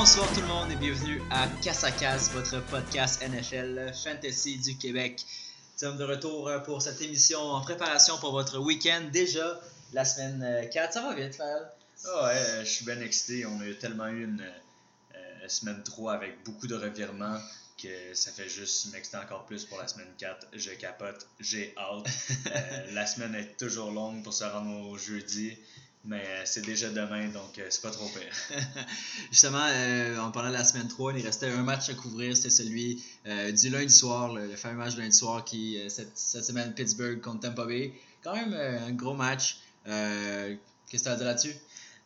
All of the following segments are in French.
Bonsoir tout le monde et bienvenue à Casse à Casse, votre podcast NFL Fantasy du Québec. Nous sommes de retour euh, pour cette émission en préparation pour votre week-end. Déjà la semaine euh, 4, ça va vite, Fal. Ah ouais, euh, je suis bien excité. On a tellement eu une euh, semaine 3 avec beaucoup de revirements que ça fait juste m'exciter encore plus pour la semaine 4. Je capote, j'ai hâte. Euh, la semaine est toujours longue pour se rendre au jeudi, mais euh, c'est déjà demain, donc euh, c'est pas trop pire. Justement, euh, en parlant de la semaine 3, il restait un match à couvrir, c'était celui euh, du lundi soir, le, le fameux match du lundi soir qui, cette, cette semaine, Pittsburgh contre Tampa Bay. Quand même euh, un gros match. Qu'est-ce que tu as à dire là-dessus?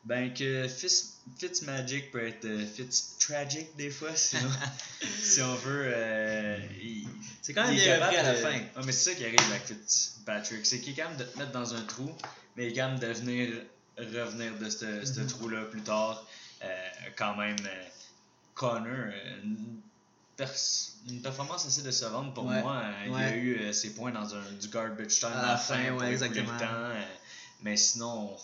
Ben que Fitz, Fitzmagic peut être Fitztragic des fois, sinon, si on veut. il- C'est quand même bien à la de- fin. Ah, mais c'est ça qui arrive avec Fitzpatrick. C'est qu'il est capable de te mettre dans un trou, mais il est capable de venir revenir de ce Mhm. trou-là plus tard. Euh, quand même, euh, Connor, euh, une, performance assez décevante pour Ouais, moi. Euh, Il ouais. a eu ses points dans un, du garbage time À la fin, ouais, exactement. temps. mais sinon,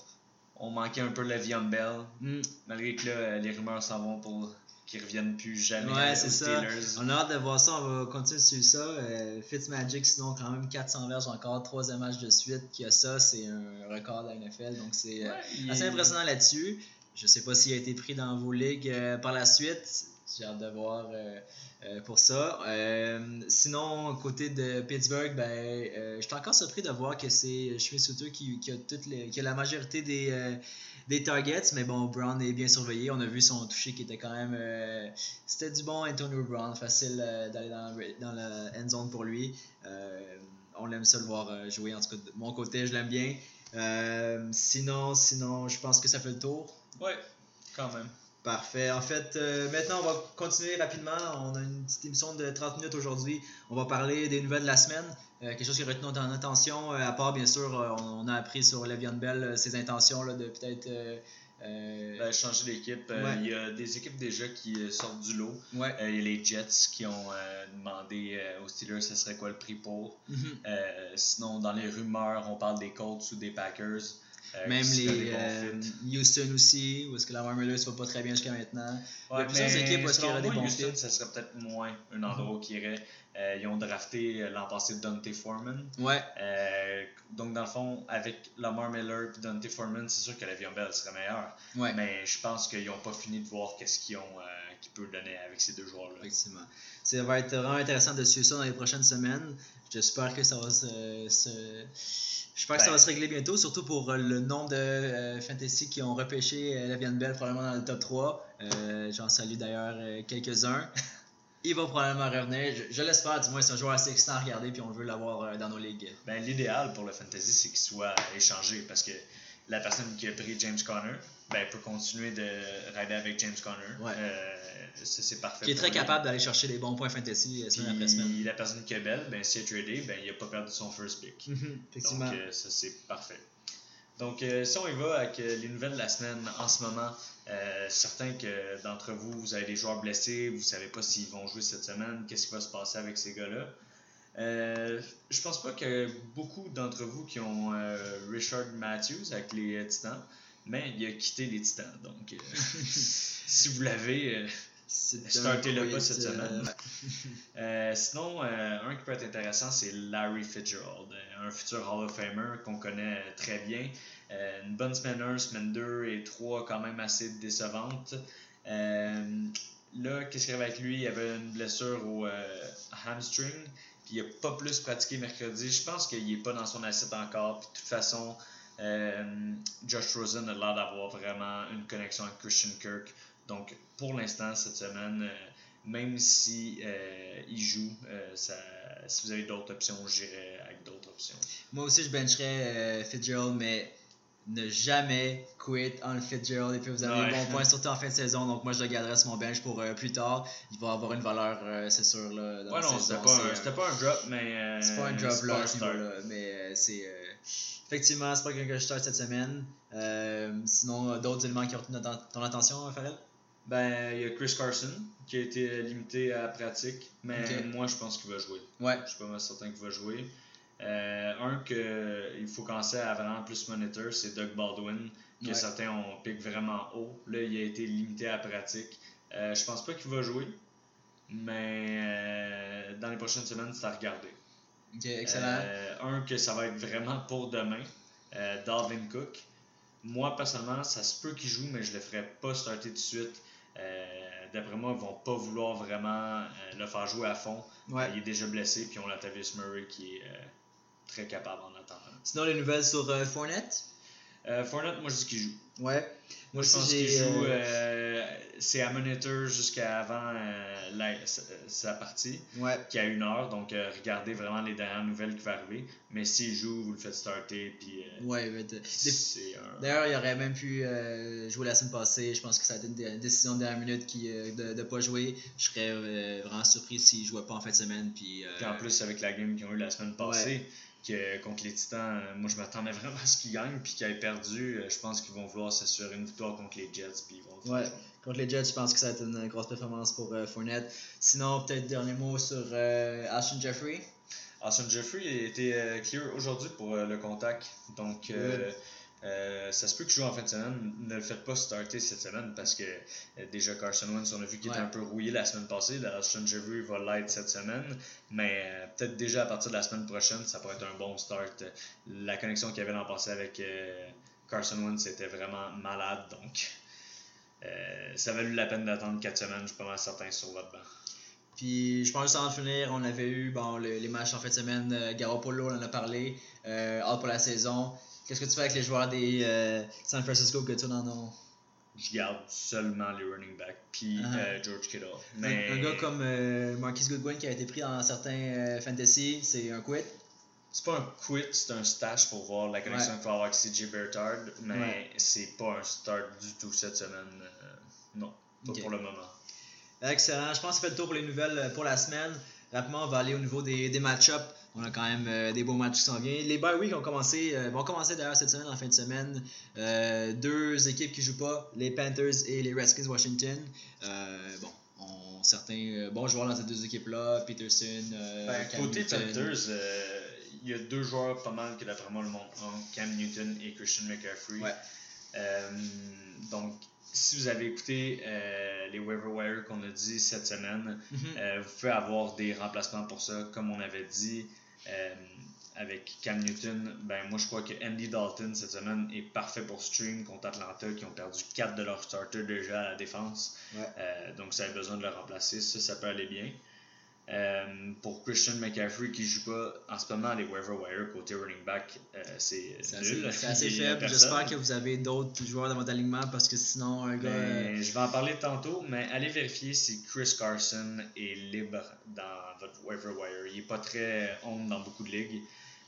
on, on manquait un peu Le'Veon Bell. Mm. Malgré que là, les rumeurs s'en vont pour qu'ils reviennent plus jamais Ouais, c'est ça. On a hâte de voir ça, on va continuer sur ça. Euh, Fitzmagic, sinon, quand même 400 verges encore, troisième match de suite qui a ça, c'est un record de la NFL, donc c'est euh, Ouais, assez est- impressionnant là-dessus. Je sais pas s'il a été pris dans vos ligues euh, par la suite. J'ai hâte de voir pour ça. Sinon, côté de Pittsburgh, ben, je suis encore surpris de voir que c'est Schmidt Souter qui, qui, a les, qui a la majorité des, des targets. Mais bon, Brown est bien surveillé. On a vu son toucher qui était quand même. euh, C'était du bon Antonio Brown. Facile euh, d'aller dans, dans la end zone pour lui. Euh, on aime ça le voir jouer. En tout cas, de mon côté, je l'aime bien. Sinon, sinon, je pense que ça fait le tour. Ouais, quand même. Parfait. En fait, euh, maintenant, on va continuer rapidement. On a une petite émission de 30 minutes aujourd'hui. On va parler des nouvelles de la semaine. Euh, quelque chose qui a retenu notre attention. Euh, à part, bien sûr, euh, on, on a appris sur Le'Veon Bell ses intentions là, de peut-être. euh, Ben, changer d'équipe. Euh, Ouais. Il y a des équipes déjà qui sortent du lot. ouais. Euh, il y a les Jets qui ont demandé aux Steelers ce serait quoi le prix pour. Mhm. Sinon, dans les rumeurs, on parle des Colts ou des Packers. Même les. Houston aussi, où est-ce que Lamar Miller ne va pas très bien jusqu'à maintenant. il y a Ouais, plusieurs mais équipes où est-ce qu'il y aurait des bons Houston, fits. ça serait peut-être moins un endroit qui irait. Euh, ils ont drafté l'an passé Dante Foreman. Ouais, Euh, donc, dans le fond, avec Lamar Miller et Dante Foreman, c'est sûr que Le'Veon Bell serait meilleur. ouais. Mais je pense qu'ils n'ont pas fini de voir qu'est-ce qu'ils ont, euh, qu'ils peuvent donner avec ces deux joueurs-là. Effectivement. Ça va être vraiment intéressant de suivre ça dans les prochaines semaines. J'espère que ça va se. se- J'espère que ça Ben. va se régler bientôt, surtout pour euh, le nombre de fantasy qui ont repêché euh, Le'Veon Bell probablement dans le top 3. Euh, J'en salue d'ailleurs quelques-uns. Il va probablement revenir. Je, je l'espère, du moins, c'est un joueur assez excitant à regarder, puis on veut l'avoir euh, dans nos ligues. Ben, L'idéal pour le fantasy, c'est qu'il soit échangé parce que la personne qui a pris James Conner ben, peut continuer de rider avec James Conner. Ouais. Euh, c'est parfait. Qui est très lui. capable d'aller chercher des bons points fantasy euh, semaine après semaine. La personne qui est belle, ben, si elle est tradé, ben, il n'a pas perdu son first pick. Effectivement. Donc, euh, ça, c'est parfait. Donc, si on y va avec les nouvelles de la semaine en ce moment, euh, certains que d'entre vous, vous avez des joueurs blessés, vous ne savez pas s'ils vont jouer cette semaine, qu'est-ce qui va se passer avec ces gars-là. Euh, je pense pas que beaucoup d'entre vous qui ont euh, Richard Matthews avec les euh, Titans, mais il a quitté les Titans. Donc, si vous l'avez, startez-le pas cette semaine. sinon, un qui peut être intéressant, c'est Larry Fitzgerald, un futur Hall of Famer qu'on connaît très bien. Euh, une bonne semaine 1, semaine 2 et 3 quand même assez décevantes. Euh, là, qu'est-ce qu'il y avait avec lui? Il avait une blessure au euh, hamstring, puis il n'a pas plus pratiqué mercredi. Je pense qu'il n'est pas dans son assiette encore. Puis de toute façon, euh, Josh Rosen a l'air d'avoir vraiment une connexion avec Christian Kirk. Donc, pour l'instant, cette semaine, même si il joue, ça, si vous avez d'autres options, j'irai avec d'autres options. Moi aussi, je bencherais euh, Fitzgerald, mais ne jamais quit le Fitzgerald et puis vous avez Ouais. des bons points, surtout en fin de saison. Donc, moi, je le garderai sur mon bench pour euh, plus tard. Il va avoir une valeur, euh, c'est sûr. Là, dans Ouais, la non, c'était pas, un- euh, pas un drop, mais. c'est pas un drop là, pas à un ce start. niveau-là, mais c'est. effectivement, c'est pas quelqu'un que je start cette semaine. Sinon, d'autres éléments qui ont retenu ton, attention, Farrell Ben, il y a Chris Carson qui a été limité à la pratique, mais moi je pense qu'il va jouer. Ouais. Je suis pas mal certain qu'il va jouer. Euh, un que il faut commencer à vraiment plus monitor, c'est Doug Baldwin, que Ouais. certains ont pick vraiment haut. Là, il a été limité à la pratique. Euh, je pense pas qu'il va jouer, mais euh, dans les prochaines semaines, c'est à regarder. Excellent. Euh, un, que ça va être vraiment pour demain, Dalvin Cook. Moi, personnellement, ça se peut qu'il joue, mais je le ferai pas starter tout de suite. D'après moi, ils vont pas vouloir vraiment le faire jouer à fond. ouais. Il est déjà blessé, puis on a Tavis Murray qui est très capable en attendant. Sinon, les nouvelles sur euh, Fournette? Euh, Fournette, moi je dis qu'il joue. Ouais. Moi je pense qu'il joue. euh, euh, c'est à monitor jusqu'à avant la- sa, sa partie, Ouais. qui a une heure. Donc regardez vraiment les dernières nouvelles qui vont arriver. Mais s'il joue, vous le faites starter, puis Ouais, un. D'ailleurs, il aurait même pu jouer la semaine passée. Je pense que ça a été une dé- décision de dernière minute qui, de ne pas jouer. Je serais vraiment surpris s'il ne jouait pas en fin de semaine. Puis, Puis en plus, avec la game qu'ils ont eu la semaine passée, que contre les Titans, euh, moi je m'attendais vraiment à ce qu'ils gagnent, puis qu'ils aient perdu. euh, Je pense qu'ils vont vouloir s'assurer une victoire contre les Jets, puis ils vont le Ouais. contre les Jets, je pense que ça a été une grosse performance pour euh, Fournette. Sinon, peut-être dernier mot sur euh, Ashton Jeffrey. Austin Jeffrey a été euh, clear aujourd'hui pour euh, le contact. Donc, euh, euh, ça se peut qu'il joue en fin de semaine. Ne le faites pas starter cette semaine parce que euh, déjà Carson Wentz, on a vu qu'il était Ouais. un peu rouillé la semaine passée. Austin Jeffrey va l'être cette semaine. Mais euh, peut-être déjà à partir de la semaine prochaine, ça pourrait être un bon start. La connexion qu'il y avait l'an passé avec Carson Wentz était vraiment malade. Donc, ça valait la peine d'attendre 4 semaines, je suis pas mal certain, sur votre banc. Puis je pense de finir, on avait eu bon, le- les matchs en fin de semaine. Garoppolo, on en a parlé. Hâte pour la saison. Qu'est-ce que tu fais avec les joueurs des euh, San Francisco que tu en as Je garde seulement les running backs, puis Ah. euh, George Kittle. Un- Mais Un, gars comme euh, Marquis Goodwin qui a été pris dans certains fantasy, c'est un quit? c'est pas un quit, c'est un stash pour voir la connexion Ouais. qu'il faut avoir avec CJ Bertard, mais Ouais. c'est pas un start du tout cette semaine. euh, non, pas pour le moment. Excellent. Je pense que ça fait le tour pour les nouvelles pour la semaine. Rapidement, on va aller au niveau des, des match-ups. On a quand même euh, des beaux matchs qui s'en viennent. Les bye week ont commencé, euh, vont commencer d'ailleurs cette semaine, en fin de semaine. Euh, deux équipes qui jouent pas, les Panthers et les Redskins Washington. Euh, bon, on, certains bons joueurs dans ces deux équipes-là. Peterson, Ben, côté. Panthers, il y a deux joueurs pas mal que d'après moi le monde a, Cam Newton et Christian McCaffrey. Ouais. Donc, si vous avez écouté euh, les waiver wire qu'on a dit cette semaine, Mhm. Euh, vous pouvez avoir des remplacements pour ça, comme on avait dit euh, avec Cam Newton. Ben, moi, je crois que Andy Dalton cette semaine est parfait pour stream contre Atlanta qui ont perdu 4 de leurs starters déjà à la défense. Ouais. Donc, ça a besoin de le remplacer. Ça, ça peut aller bien. Euh, pour Christian McCaffrey qui joue pas en ce moment les waiver wire côté running back, euh, c'est assez, nul. assez Il faible. J'espère que vous avez d'autres joueurs dans votre alignement parce que sinon, un gars. euh, Ben, je vais en parler tantôt, mais allez vérifier si Chris Carson est libre dans votre waiver wire. Il n'est pas très on dans beaucoup de ligues.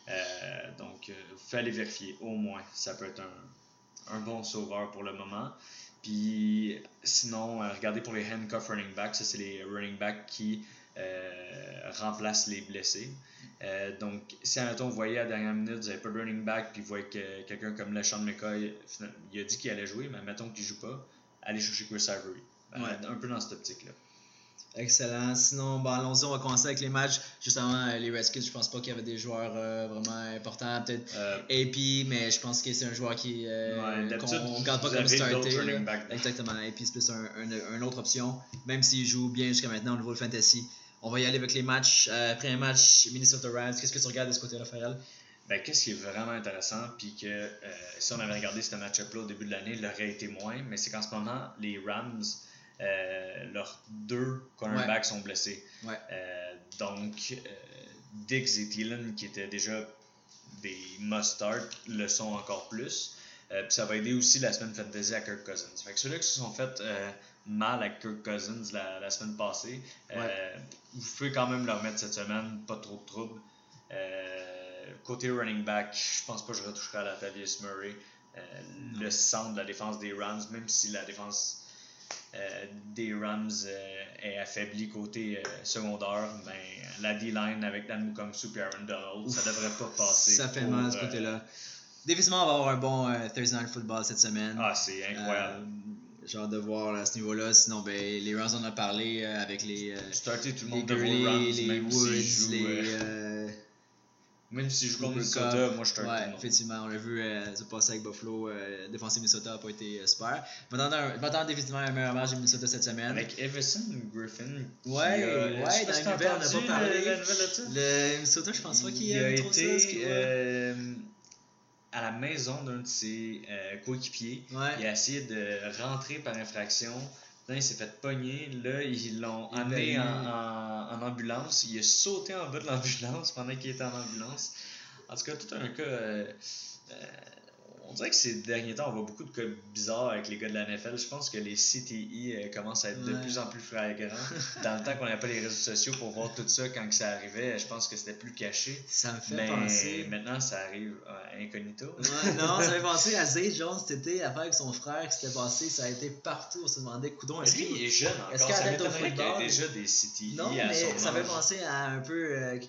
Euh, donc, euh, vous pouvez aller vérifier au moins. Ça peut être un, un bon sauveur pour le moment. Puis, sinon, euh, regardez pour les handcuff running backs. Ça, c'est les running backs qui euh, remplacent les blessés. Euh, donc, si à vous voyez à la dernière minute, vous n'avez pas de running back, puis vous voyez que quelqu'un comme LeSean McCoy, il a dit qu'il allait jouer, mais mettons qu'il ne joue pas, allez chercher Chris Ivory. Ouais. Un peu dans cette optique-là. Excellent. Sinon, bon, allons-y, on va commencer avec les matchs. Juste avant euh, les Redskins, je pense pas qu'il y avait des joueurs euh, vraiment importants. Peut-être Euh, AP, mais je pense que c'est un joueur qui euh, Ouais, qu'on on garde pas comme starter. Exactement. AP, c'est plus un, un- une autre option, même s'il joue bien jusqu'à maintenant au niveau de fantasy. On va y aller avec les matchs. Euh, après un match, Minnesota Rams, qu'est-ce que tu regardes de ce côté-là, Farrell? Ben, qu'est-ce qui est vraiment intéressant, puis que euh, si on avait regardé ce match-up-là au début de l'année, il aurait été moins, mais c'est qu'en ce moment, les Rams, euh, leurs deux cornerbacks sont blessés. Ouais. Euh, donc, euh, Diggs et Thielen, qui étaient déjà des must-start, le sont encore plus. Euh, puis ça va aider aussi la semaine fantasy à Kirk Cousins. Fait que ceux-là qui se sont fait euh, mal à Kirk Cousins la, la semaine passée, euh, vous pouvez quand même le remettre cette semaine, pas trop de troubles. Euh, côté running back, je pense pas que je retoucherai à la Tavius Murray. Euh, le centre de la défense des Rams, même si la défense des Rams est affaiblie côté secondaire, ben, la D-line avec Dan Mukamsu et Aaron Donald, ça devrait pas passer. Ça fait mal ce côté-là. Définitivement, on va avoir un bon Thursday Night Football cette semaine. Ah, c'est incroyable. J'ai hâte de voir à ce niveau-là. Sinon, ben, les Rams, on a parlé euh, avec les, euh, Starter tout le les monde de vos Gurley, Rams, les même Woods, s'ils jouent. les, euh, euh, Même si je joue contre Minnesota, moi je start Ouais, tout le monde. effectivement, on l'a vu euh, se passer avec Buffalo. Défensif Minnesota n'a pas été super. Je m'attendais définitivement à un meilleur match de Minnesota cette semaine. Avec Everson Griffin. Ouais, ouais, pas dans si la t'as nouvelle, on n'a pas parlé. Ça? Le Minnesota, je pense pas qu'il il a aime trop été ça. ce qu'il voit. euh, à la maison d'un de ses euh, coéquipiers. Ouais. Il a essayé de rentrer par infraction. Là, il s'est fait pogner. Là, ils l'ont amené va- en, en- en ambulance. Il a sauté en bas de l'ambulance pendant qu'il était en ambulance. En tout cas, tout un cas. euh, euh, on dirait que ces derniers temps, on voit beaucoup de cas bizarres avec les gars de la NFL. Je pense que les CTI euh, commencent à être de plus en plus flagrants. Dans le temps qu'on n'avait pas les réseaux sociaux pour voir tout ça quand que ça arrivait, je pense que c'était plus caché. Ça me fait Mais penser. maintenant, ça arrive euh, incognito. Ouais, non, ça me fait penser à Zay Jones cet été, l'affaire avec son frère qui s'était passé. Ça a été partout. On se demandait, coudon, est-ce qu'il est jeune encore. est-ce qu'il y football? déjà des CTI Non, à mais son ça fait penser à un peu euh, qui,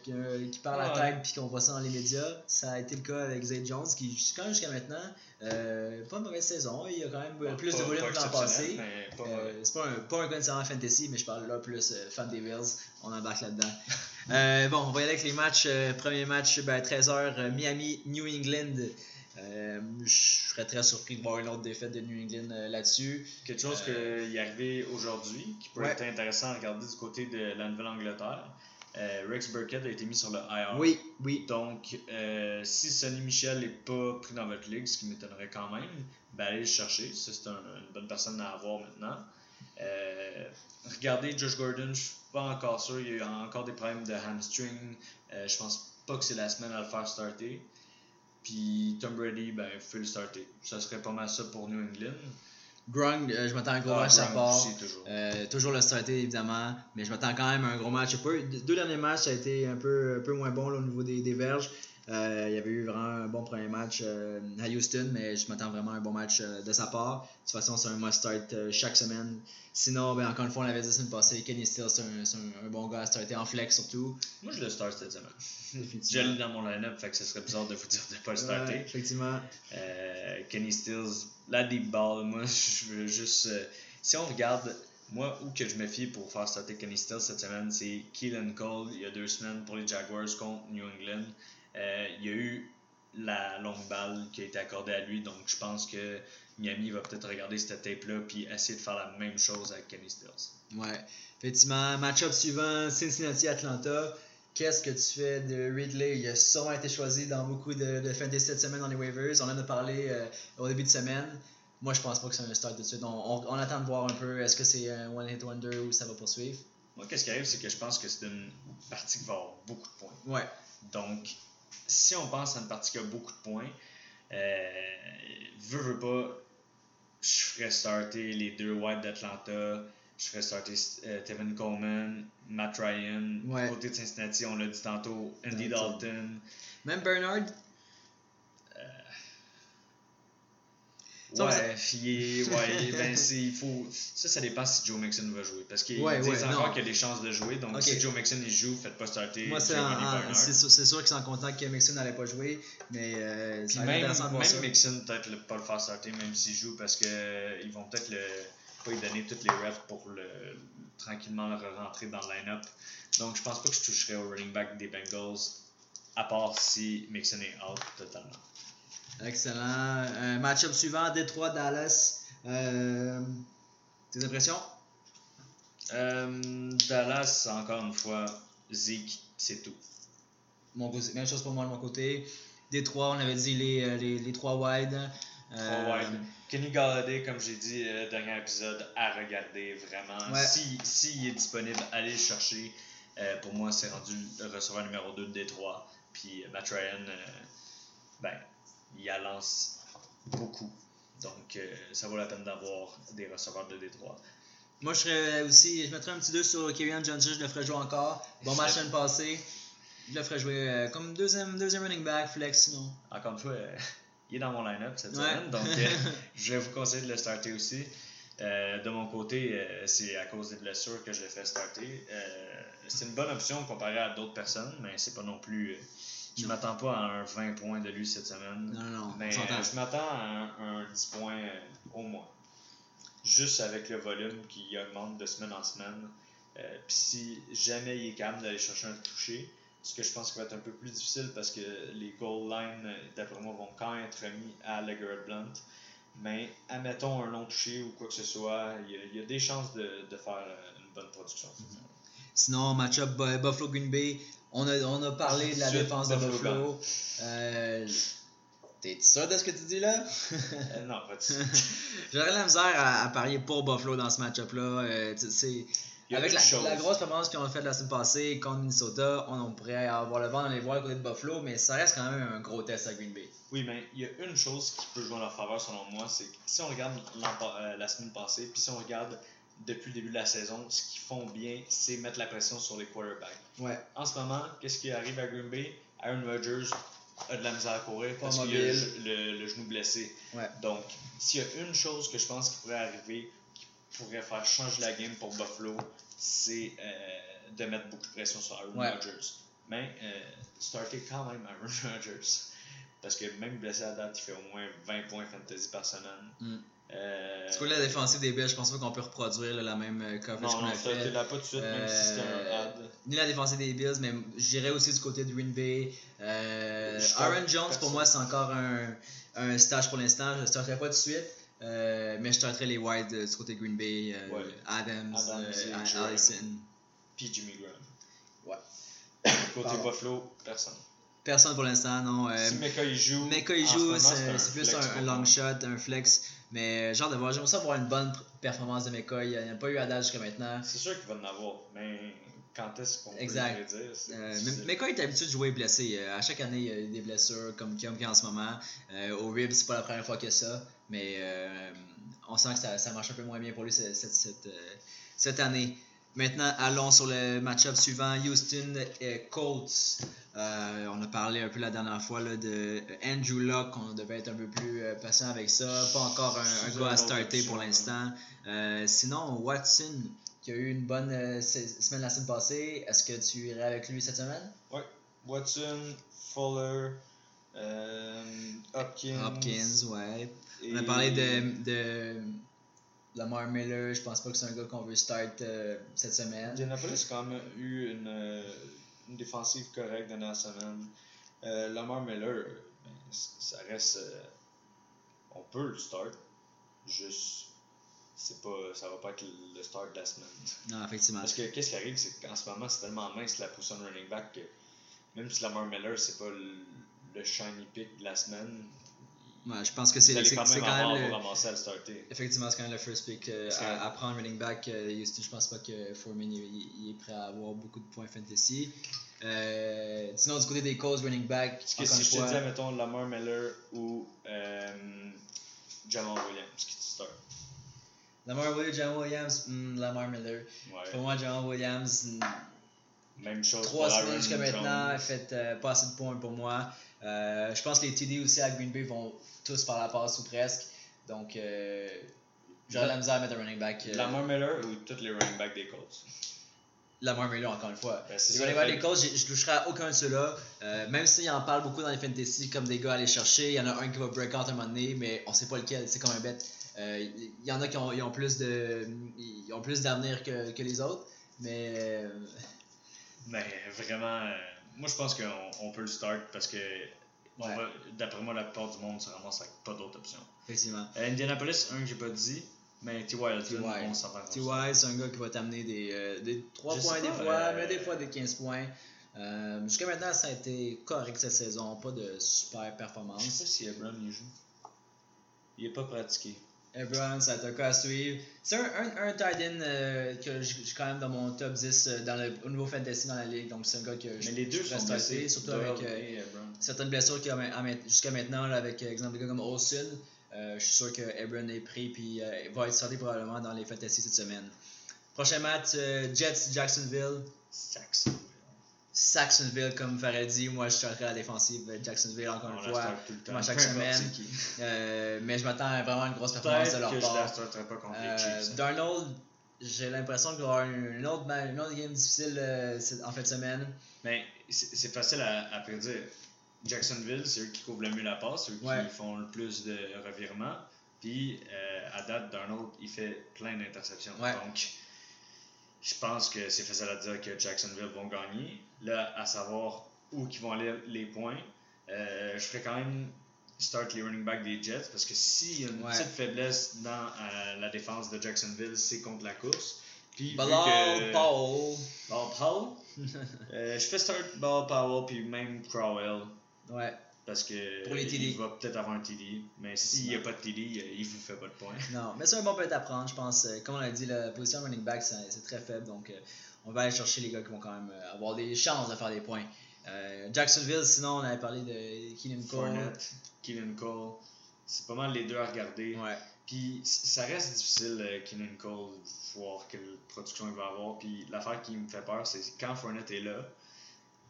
qui parle à Ouais. tag puis qu'on voit ça dans les médias. Ça a été le cas avec Zay Jones qui, quand jusqu'à maintenant, euh, pas une mauvaise saison. Il y a quand même plus Pas- de volume que l'an passé. Euh, c'est pas un, pas un connaisseur fantasy, mais je parle là plus euh, fan des Bills. On embarque là-dedans. Euh, bon, on va y aller avec les matchs. Premier match, ben, 13h, Miami, New England. Euh, je serais très surpris de voir une autre défaite de New England euh, là-dessus. Quelque chose qui est arrivé aujourd'hui, qui peut Ouais. être intéressant à regarder du côté de la Nouvelle-Angleterre. Euh, Rex Burkett a été mis sur le IR. Oui, oui. Donc, euh, si Sonny Michel n'est pas pris dans votre ligue, ce qui m'étonnerait quand même, ben allez le chercher. C'est un- une bonne personne à avoir maintenant. Euh, regardez Josh Gordon, je suis pas encore sûr. Il y a eu encore des problèmes de hamstring. Je pense pas que c'est la semaine à le faire starter. Puis Tom Brady, ben, il faut le starter. Ça serait pas mal ça pour New England. Grung, euh, je m'attends à un gros Ah, match de sa part. toujours. Euh, toujours évidemment, mais je m'attends quand même à un gros match. Deux deux derniers matchs, ça a été un peu, un peu moins bon là, au niveau des, des verges. Euh, il y avait eu vraiment un bon premier match euh, à Houston, mais je m'attends vraiment à un bon match euh, de sa part. De toute façon, c'est un must-start chaque semaine. Sinon, ben, encore une fois, on l'avait dit la semaine passée, Kenny Stills, c'est un, c'est un- un bon gars à starter en flex surtout. Moi, je le start cette semaine. Je l'ai dans mon line-up, fait que ce serait bizarre de vous dire de ne pas le starter. Ouais, effectivement. Kenny Stills, la deep ball, moi je veux juste. si on regarde, moi où que je me fie pour faire starter Kenny Stills cette semaine, c'est Keelan Cole il y a deux semaines pour les Jaguars contre New England. Euh, il y a eu la longue balle qui a été accordée à lui, donc je pense que Miami va peut-être regarder cette tape-là puis essayer de faire la même chose avec Kenny Stills. Ouais, effectivement. Match-up suivant, Cincinnati-Atlanta. Qu'est-ce que tu fais de Ridley? Il a sûrement été choisi dans beaucoup de, de fantasy cette semaine dans les waivers. On en a parlé euh, au début de semaine. Moi, je pense pas que c'est un start de suite. On, on- on attend de voir un peu est-ce que c'est un one-hit wonder ou ça va poursuivre? Moi, qu'est-ce qui arrive, c'est que je pense que c'est une partie qui va avoir beaucoup de points. Ouais. Donc, si on pense à une partie qui a beaucoup de points, euh, veux, veux pas, je ferais starter les deux White d'Atlanta, je ferais starter euh, Tevin Coleman, Matt Ryan. Ouais. Côté de Cincinnati, on l'a dit tantôt, Andy Dalton. Dalton. Même Bernard, Ouais, ouais, ben, c'est- il faut, ça, ça dépend si Joe Mixon va jouer. Parce qu'ils Ouais, disent ouais, encore qu'il y a des chances de jouer. Donc, si Joe Mixon il joue, faites pas starter moi, c'est, sûr, sûr qu'ils sont contents que Mixon n'allait pas jouer. Mais euh, même, intéressant de voir ça. même Mixon, peut-être le- pas le faire starter, même s'il joue, parce que euh, ils vont peut-être le, pas lui donner toutes les refs pour le, tranquillement le rentrer dans le line-up. Donc, je pense pas que je toucherais au running back des Bengals, à part si Mixon est out totalement. Excellent. Euh, match-up suivant, Détroit-Dallas. Euh, tes impressions? Euh, Dallas, encore une fois, Zeke, c'est tout. Mon côté- même chose pour moi de mon côté. Détroit, on avait dit les, euh, les, les trois wide. Trois wide. Kenny Galladay, comme j'ai dit dernier épisode, à regarder vraiment. Ouais. Si S'il est disponible, allez le chercher. Pour moi, c'est rendu le receveur numéro 2 de Détroit. Puis Matt Ryan, ben, il en lance beaucoup. Donc, euh, ça vaut la peine d'avoir des receveurs de Détroit. Moi, je serais aussi. Je mettrais un petit 2 sur Kyrian Johnson, je le ferais jouer encore. Bon match l'année passée. Je le ferais jouer euh, comme deuxième, deuxième running back, flex sinon. Encore une fois, euh, il est dans mon line-up cette Ouais. semaine, donc je vais vous conseiller de le starter aussi. De mon côté, c'est à cause des blessures que je le fais starter. C'est une bonne option comparé à d'autres personnes, mais c'est pas non plus. Je Non. m'attends pas à un 20 points de lui cette semaine. Non, non. Mais je m'attends à un, un 10 points euh, au moins. Juste avec le volume qui augmente de semaine en semaine. Euh, Puis si jamais il est capable d'aller chercher un toucher, ce que je pense qui va être un peu plus difficile parce que les goal lines, d'après moi, vont quand même être remis à Legarrette Blunt. Mais admettons un long touché ou quoi que ce soit, il y a, il y a des chances de, de faire euh, une bonne production. Sinon, match-up Bu- Buffalo Green Bay, on a, on a parlé de la défense de Buffalo. Euh, T'es sûr de ce que tu dis là? Euh, non, pas de. J'aurais la misère à, à parier pour Buffalo dans ce match-up-là. Euh, avec la, la grosse performance qu'ils ont faite la semaine passée contre Minnesota, on, on pourrait avoir le vent dans les voiles côté de Buffalo, mais ça reste quand même un gros test à Green Bay. Oui, mais il y a une chose qui peut jouer en leur faveur selon moi, c'est que si on regarde euh, la semaine passée, puis si on regarde depuis le début de la saison, ce qu'ils font bien, c'est mettre la pression sur les quarterbacks. Ouais. En ce moment, qu'est-ce qui arrive à Green Bay? Aaron Rodgers a de la misère à courir parce qu'il a le, le- le genou blessé. Ouais. Donc, s'il y a une chose que je pense qui pourrait arriver, qui pourrait faire changer la game pour Buffalo, c'est euh, de mettre beaucoup de pression sur Aaron Ouais. Rodgers. Mais euh, starter quand même Aaron Rodgers. Parce que même blessé à date, il fait au moins 20 points fantasy par semaine. Mm. Euh, C'est quoi la défensive des Bills? Je pense pas qu'on peut reproduire là, la même euh, coverage non, qu'on non, a starter fait. là pas tout de suite, même si c'était Euh, un ad. Ni la défensive des Bills, mais j'irais aussi du côté de Green Bay. Euh, Aaron Jones, pour moi, c'est encore un, un stage pour l'instant. Je ne starterai pas tout de suite, euh, mais je starterai les euh, du côté de Green Bay. euh, Ouais. Adams, Adams euh. Allison. Puis Jimmy Graham. Ouais. Côté Pardon. Buffalo, personne. Personne pour l'instant, non. Euh, si il joue, quand il joue, c'est plus un, long shot, un flex. Mais euh, genre de voir, j'aimerais ça voir une bonne performance de McCoy. Il n'y a pas eu à date jusqu'à maintenant. C'est sûr qu'il va en avoir, mais quand est-ce qu'on peut le c'est Euh, McCoy est habitué de jouer blessé. Euh, à chaque année, il y a eu des blessures comme Kim en ce moment. Euh, au rib, c'est pas la première fois que ça. Mais euh, on sent que ça, ça marche un peu moins bien pour lui cette, cette, cette, euh, cette année. Maintenant, allons sur le match-up suivant. Houston et Colts. Euh, on a parlé un peu la dernière fois là, de Andrew Luck. On devait être un peu plus euh, patient avec ça. Pas encore un, un gars à starter pour l'instant. Euh, sinon, Watson, qui a eu une bonne euh, se- semaine la semaine passée, est-ce que tu irais avec lui cette semaine? Watson, Fuller, euh, Hopkins. Hopkins, ouais. et- On a parlé de, de Lamar Miller. Je pense pas que c'est un gars qu'on veut start euh, cette semaine. Indianapolis a quand même eu une, euh, une défensive correcte dans la semaine. Euh, Lamar Miller, ben, ça reste. euh, on peut le start, juste. C'est pas, ça va pas être le start de la semaine. Non, effectivement. Parce que qu'est-ce qui arrive, c'est qu'en ce moment, c'est tellement mince la de running back que même si Lamar Miller, c'est pas le, le shiny pick de la semaine, Ouais, je pense que c'est quand c'est même quand le-. Effectivement, c'est quand même le first pick euh, à, à prendre running back. Euh, Houston, je pense pas que Foreman il, il- il est prêt à avoir beaucoup de points fantasy. Euh, sinon, du côté des causes running back, Parce que si je fois, te dis, mettons, Lamar Miller ou euh, Jamal Williams, qui tu start. Lamar Williams, Jamal Williams, hmm, Lamar Miller. Pour moi, Jamal Williams, hmm, Même chose trois semaines jusqu'à maintenant, a fait pas assez de points pour moi. Euh, je pense que les TD aussi à Green Bay vont tous par la passe ou presque. Donc, euh, j'aurais la misère à mettre un running back. euh, Lamar Miller ou tous les running backs des Colts? Lamar Miller, encore une fois. Ben, Les running backs des Colts, je toucherai à aucun de ceux-là. Même s'ils en parlent beaucoup dans les fantasy comme des gars à aller chercher, il y en a un qui va break out un moment donné, mais on sait pas lequel, c'est comme un bet. Euh, Il y en a qui ont, ils ont plus de ils ont plus d'avenir que, que les autres, mais Mais vraiment, moi je pense qu'on on peut le start parce que Ouais. d'après moi, la plupart du monde se ramasse avec pas d'autres options. effectivement. Euh, Indianapolis, un que j'ai pas dit, mais T.Y. On s'en va. T.Y. c'est un gars qui va t'amener des, euh, des 3 Je points des fois, euh, mais des fois des 15 points. Euh, Jusqu'à maintenant, ça a été correct cette saison, pas de super Je sais performance. pas si Ebron il joue. Il est pas pratiqué. Ebron, ça cas à suivre? C'est un, un, un tight end euh, que j'ai quand même dans mon top 10 euh, dans le, au niveau fantasy dans la ligue, donc c'est un gars que je Mais les deux sont blessés, surtout avec euh, Ebron. certaines blessures qu'il jusqu'à maintenant, là, avec euh, exemple des gars comme Olsen. Euh, je suis sûr que Ebron est pris puis euh, va être sorti probablement dans les fantasy cette semaine. Prochain match, euh, Jets Jacksonville. Saxon. Saxonville, comme Farah dit, moi je serai à la défensive Jacksonville encore une fois. start tout le temps. comme à chaque semaine. Euh, mais je m'attends à vraiment une grosse performance de leur que je part. starterai pas Euh, hein. Darnold, j'ai l'impression qu'il va y avoir une autre, une autre game difficile euh, en fin de semaine. Mais c'est facile à, à prédire. Jacksonville, c'est eux qui couvrent le mieux la passe, c'est eux Ouais. qui font le plus de revirements. Puis, euh, à date, Darnold, il fait plein d'interceptions. Ouais. Donc, je pense que c'est facile à dire que Jacksonville vont gagner. Là, à savoir où qui vont aller les points, euh, je ferais quand même start les running back des Jets parce que s'il y a une Ouais. petite faiblesse dans euh, la défense de Jacksonville, c'est contre la course. Puis, que- Paul. Ball Powell, euh, je fais start Ball Powell puis même Crowell Ouais. Parce que Pour les TD. il va peut-être avoir un TD, mais s'il n'y a pas de TD, il vous fait pas de points. Non, mais c'est un bon peut à prendre, je pense. Euh, Comme on l'a dit, la position running back, c'est très faible. Donc, euh, on va aller chercher les gars qui vont quand même euh, avoir des chances de faire des points. Euh, Jacksonville, sinon, on avait parlé de Keenan Cole. Fournette, Keenan Cole, c'est pas mal les deux à regarder. Ouais. Puis ça reste difficile, Keenan Cole, voir quelle production il va avoir. Puis l'affaire qui me fait peur, c'est quand Fournette est là,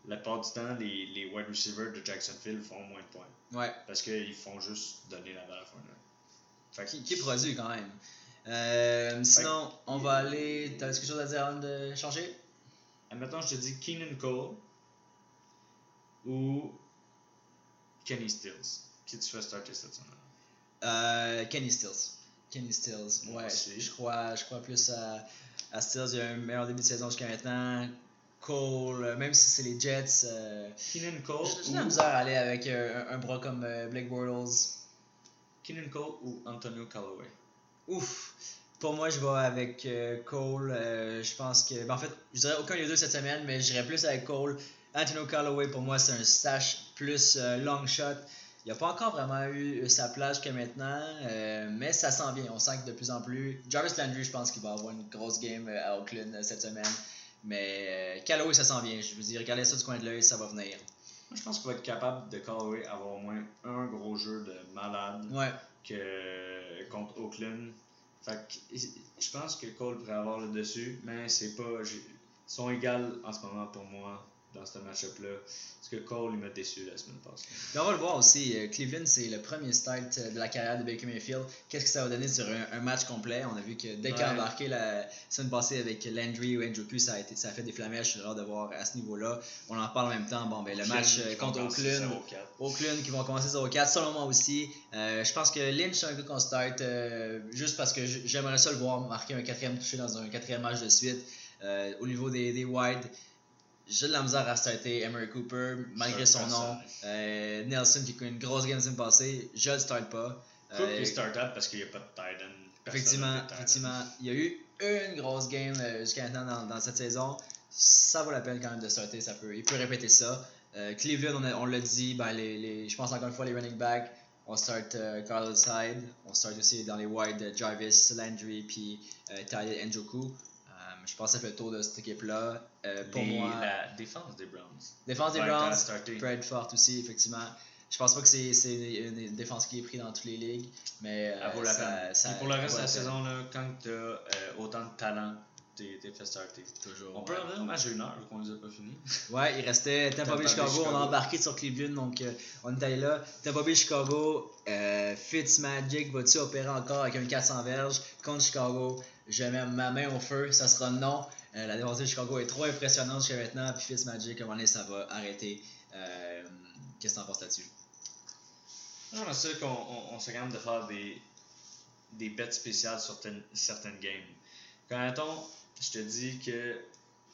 la plupart du temps, les, les wide receivers de Jacksonville font moins de points. Ouais. Parce qu'ils font juste donner la balle à Fournette. Qui, qui produit quand même. Euh, sinon, on va aller. T'as quelque chose à dire avant de changer? Admettons, je te dis Keenan Cole ou Kenny Stills. Qui tu fais starter cette semaine? Euh, Kenny Stills. Kenny Stills. Moi Ouais. Je crois, je crois plus à, à Stills. Il y a un meilleur début de saison jusqu'à maintenant. Cole, euh, même si c'est les Jets. euh, Keenan Cole J'ai de la misère à aller avec euh, un, un bras comme euh, Blake Bortles. Keenan Cole ou Antonio Callaway? Ouf! Pour moi, je vais avec Cole. je pense que. ben, en fait, je dirais aucun des deux cette semaine, mais j'irais plus avec Cole. Antonio Callaway, pour moi, c'est un stash plus long shot. Il n'a pas encore vraiment eu sa place jusqu'à maintenant, euh, mais ça sent bien. On sent que de plus en plus. Jarvis Landry, je pense qu'il va avoir une grosse game à Oakland cette semaine. Mais euh, Callaway, ça sent bien. Je veux dire, regardez ça du coin de l'œil, ça va venir. Moi, je pense qu'il va être capable de Callaway avoir au moins un gros jeu de malade Ouais. que contre Oakland. Fait que je pense que Cole pourrait avoir le dessus, mais c'est pas. Ils sont égales en ce moment pour moi dans ce match-up-là. Parce que Cole, il m'a déçu la semaine passée. Mais on va le voir aussi. euh, Cleveland, c'est le premier start euh, de la carrière de Baker Mayfield. Qu'est-ce que ça va donner sur un, un match complet? On a vu que dès qu'il a embarqué la semaine passée avec Landry ou Njoku, ça a, été, ça a fait des flamèches. J'ai hâte de voir à ce niveau-là. On en parle en même temps. Bon, ben, le match euh, contre Oakland. Oakland qui vont commencer 0-4, selon moi aussi. Euh, je pense que Lynch, c'est un gars qu'on start euh, juste parce que j'aimerais ça le voir marquer un quatrième touché dans un quatrième match de suite. Euh, au niveau des, des wide, j'ai de la misère à starter Emery Cooper, malgré son nom. Euh, Nelson qui a eu une grosse game semaine passée, je le start pas. Cook Euh, est start-up parce qu'il n'y a pas de Titan. effectivement, effectivement, il y a eu une grosse game euh, jusqu'à maintenant dans, dans cette saison. Ça vaut la peine quand même de starter, ça peut, il peut répéter ça. Euh, Cleveland, on, a- on l'a dit, ben, les, les- je pense encore une fois les running backs, on start euh, Carlos Hyde, on start aussi dans les wide Jarvis, Landry, puis euh, Tyler Njoku. Euh, je pense que ça fait le tour de cette équipe-là. Euh, pour moi, La défense des Browns. défense des Browns, peut être forte aussi, effectivement. Je pense pas que c'est une, une défense qui est prise dans toutes les ligues, mais euh, vaut la ça- peine. ça- Puis pour le reste de la peine. saison, là, quand tu as autant de talent, t'es t'es. Toujours. On peut revenir au match de une heure, vu qu'on les a pas finis. Ouais, il restait Tampa Bay Chicago, on a embarqué sur Cleveland, donc euh, on est allé là. Tampa Bay Chicago, euh, Fitzmagic va-tu opérer encore avec un 400 verges contre Chicago? Je mets ma main au feu, ça sera non. Euh, la défense de Chicago est trop impressionnante jusqu'à maintenant, puis Fitzmagic, à un moment donné, ça va arrêter. Euh, Qu'est-ce que t'en penses là-dessus? J'aimerais ça qu'on on, on soit capable de faire des, des bets spéciales sur certaines, certaines games. Quand mettons, je te dis que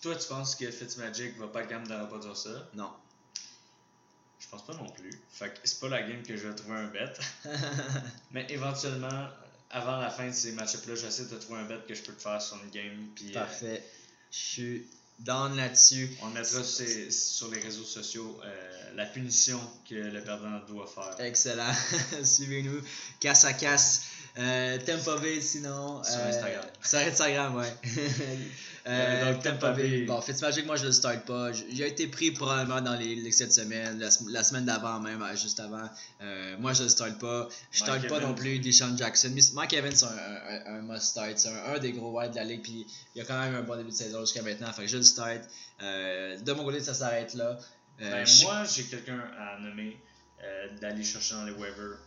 toi tu penses que Fitzmagic va pas être capable de reproduire ça, Non. je pense pas non plus. Fait que c'est pas la game que je vais trouver un bet. Mais éventuellement, avant la fin de ces match-up-là, j'essaie de trouver un bet que je peux te faire sur une game. Puis, euh, Parfait. Je suis down là-dessus. on mettra sur, sur les réseaux sociaux euh, la punition que le perdant doit faire. Excellent. Suivez-nous. Casse à casse. Euh, Tampa Bay, sinon. Sur euh, Instagram. Sur Instagram, ouais. Euh, euh, donc, Tampa Bay. Bon, Fitzmagic, moi, je le start pas. J- Il a été pris probablement dans les ligues cette semaine, la, sem- la semaine d'avant même, euh, juste avant. Euh, moi, je le start pas. Je starte Mike pas non plus Deshaun Jackson. Mais Mike Evans, c'est un, un, un must start. C'est un, un des gros wide de la ligue. Puis il a quand même un bon début de saison jusqu'à maintenant. Fait que je le start. Euh, de mon côté, ça s'arrête là. Euh, Ben, moi, j'ai quelqu'un à nommer euh, d'aller chercher dans les waivers.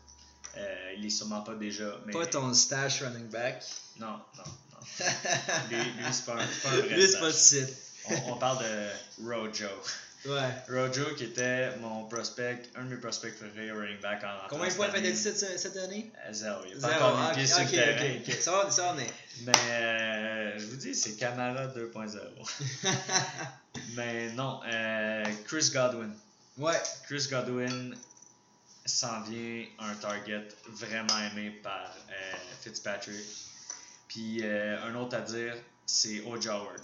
Euh, il est sûrement pas déjà. Mais... Pas ton stash running back. Non, non, non. lui, lui c'est pas un, pas vrai Lui, c'est pas le site. on, on parle de Rojo. Ouais. Rojo, qui était mon prospect, un de mes prospects préférés running back en Combien de de fantasy cette, cette année? Euh, Zéro. Il n'a pas Zéro. encore Ah, mis pied ok, sur le ok, terrain. Ça ça va, mais. Mais euh, je vous dis, c'est Camara 2.0. Mais non, euh, Chris Godwin. Ouais. Chris Godwin s'en vient un target vraiment aimé par euh, Fitzpatrick. Puis euh, un autre à dire, c'est O.J. Howard.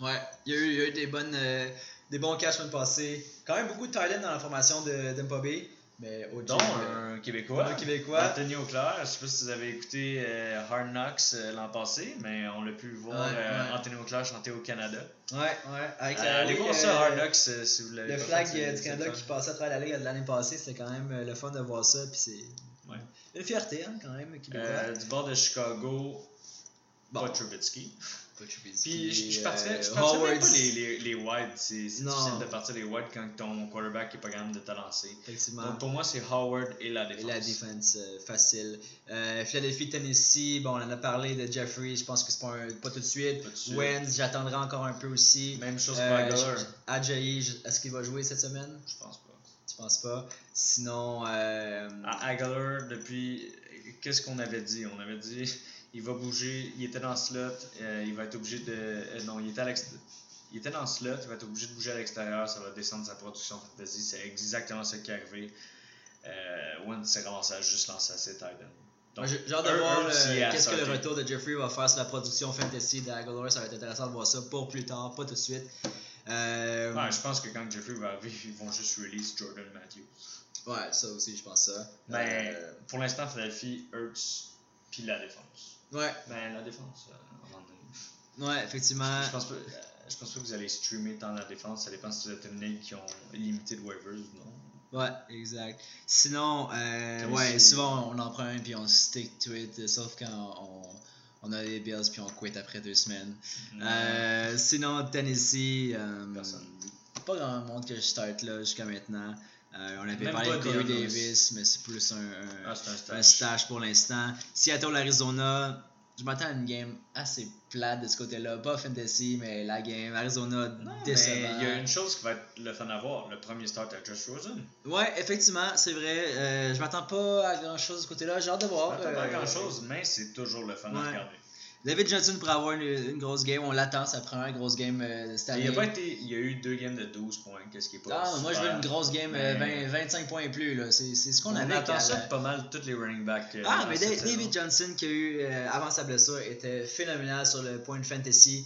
Ouais. Il y a eu, y a eu des, bonnes, euh, des bons catchs l'année passée. Quand même beaucoup de talent dans la formation de d'Mpobé. Mais au dont un Québécois. Un Québécois. Anthony Auclair. Je sais pas si vous avez écouté euh, Hard Knocks euh, l'an passé, mais on l'a pu voir Ouais, euh, ouais. Anthony Auclair chanter au Canada. Ouais, ouais. Avec allez voir ça, Hard Knocks, si vous l'avez Le flag fait, du Canada qui passait à travers la ligue de l'année passée, c'était quand même le fun de voir ça. Puis c'est Ouais. une fierté, hein, quand même, québécois. Du bord de Chicago, Bon. pas Trubisky. Puis je, je euh, partirais, je partirais même Howard, pas les, les, les wides. C'est difficile de partir les wides quand ton quarterback est pas capable de te lancer. Effectivement. Donc pour moi, c'est Howard et la Et défense. la défense euh, facile. Euh, Philadelphie, Tennessee, bon, on en a parlé de Jeffrey, je pense que c'est pas, un- pas tout de suite. Suite. Wentz, j'attendrai encore un peu aussi. Même chose pour Euh, Ajayi, est-ce qu'il va jouer cette semaine? Je pense pas. Tu penses pas? Sinon, euh, À Aguilar, depuis. Qu'est-ce qu'on avait dit? On avait dit il va bouger, il était dans le slot, euh, il va être obligé de. euh, non, il était à. Il était dans le slot, il va être obligé de bouger à l'extérieur, ça va descendre sa production fantasy. C'est exactement ce qui est arrivé. Euh, Wentz s'est ramassé à juste lancer à ses tight moi, j'ai hâte de voir euh, qu'est-ce que le retour de Jeffrey va faire sur la production fantasy d'Aguilar. Ça va être intéressant de voir ça pour plus tard, pas tout de suite. Euh, Ouais, je pense que quand Jeffrey va arriver, ils vont juste release Jordan Matthews. ouais, ça aussi, je pense ça. Mais Euh, pour l'instant, Philadelphie, Hurts, puis la défense. Ouais, Ben, la défense, euh, ouais, effectivement. Je pense pas, euh, je pense pas que vous allez streamer tant la défense. Ça dépend si vous êtes une qui ont limité de waivers ou non. Ouais, exact. Sinon, euh, ouais, souvent on en prend un puis on stick to it, euh, sauf quand on, on a les Bills puis on quitte après deux semaines. Euh, sinon, Tennessee, Personne. pas grand monde que je start là jusqu'à maintenant. Euh, on avait Même parlé de Corey Davis, mais c'est plus un, un, Ah, un stash pour l'instant. Seattle, Arizona, je m'attends à une game assez plate de ce côté-là. Pas fantasy, mais la game. Arizona, Non, décevant. il y a une chose qui va être le fun à voir. Le premier start à Josh Rosen. Ouais, effectivement, c'est vrai. Euh, je m'attends pas à grand chose de ce côté-là. J'ai hâte de voir. Pas Euh, grand chose, mais c'est toujours le fun ouais. à regarder. David Johnson pourrait avoir une, une grosse game. On l'attend, sa première grosse game euh, cette année. Il, a pas été, il y a eu deux games de 12 points. Qu'est-ce qui est pas. Ah, moi je veux une grosse game, euh, Mais- 20, 25 points et plus. là. C'est c'est ce qu'on On avait. attend qu'à ça la- pas mal tous les running backs. euh, Ah, mais saison. David Johnson, qui a eu euh, avant sa blessure, était phénoménal sur le point de fantasy.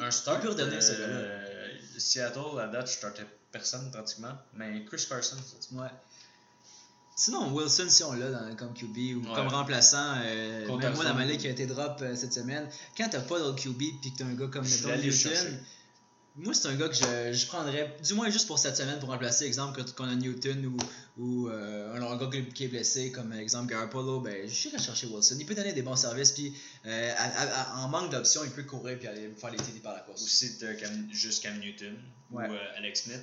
Un start. Il peut redevenir ce gars-là. euh, Seattle, à date, je startais personne pratiquement. Mais Chris Carson, Ouais. Sinon, Wilson, si on l'a dans- comme QB ou Ouais. comme remplaçant, euh, même moi dans ma ligue qui a été drop euh, cette semaine, quand t'as pas d'autre QB puis que t'as un gars comme Je mettons Newton, moi c'est un gars que je, je prendrais, du moins juste pour cette semaine pour remplacer, exemple, quand qu'on a Newton ou, ou euh, un gars qui- est blessé, comme exemple Garoppolo, ben j'irais chercher Wilson. Il peut donner des bons services puis euh, à- à- à- en manque d'options, il peut courir puis aller faire les TD par la course. Aussi, t'as Cam- juste Cam Newton Ouais. ou euh, Alex Smith.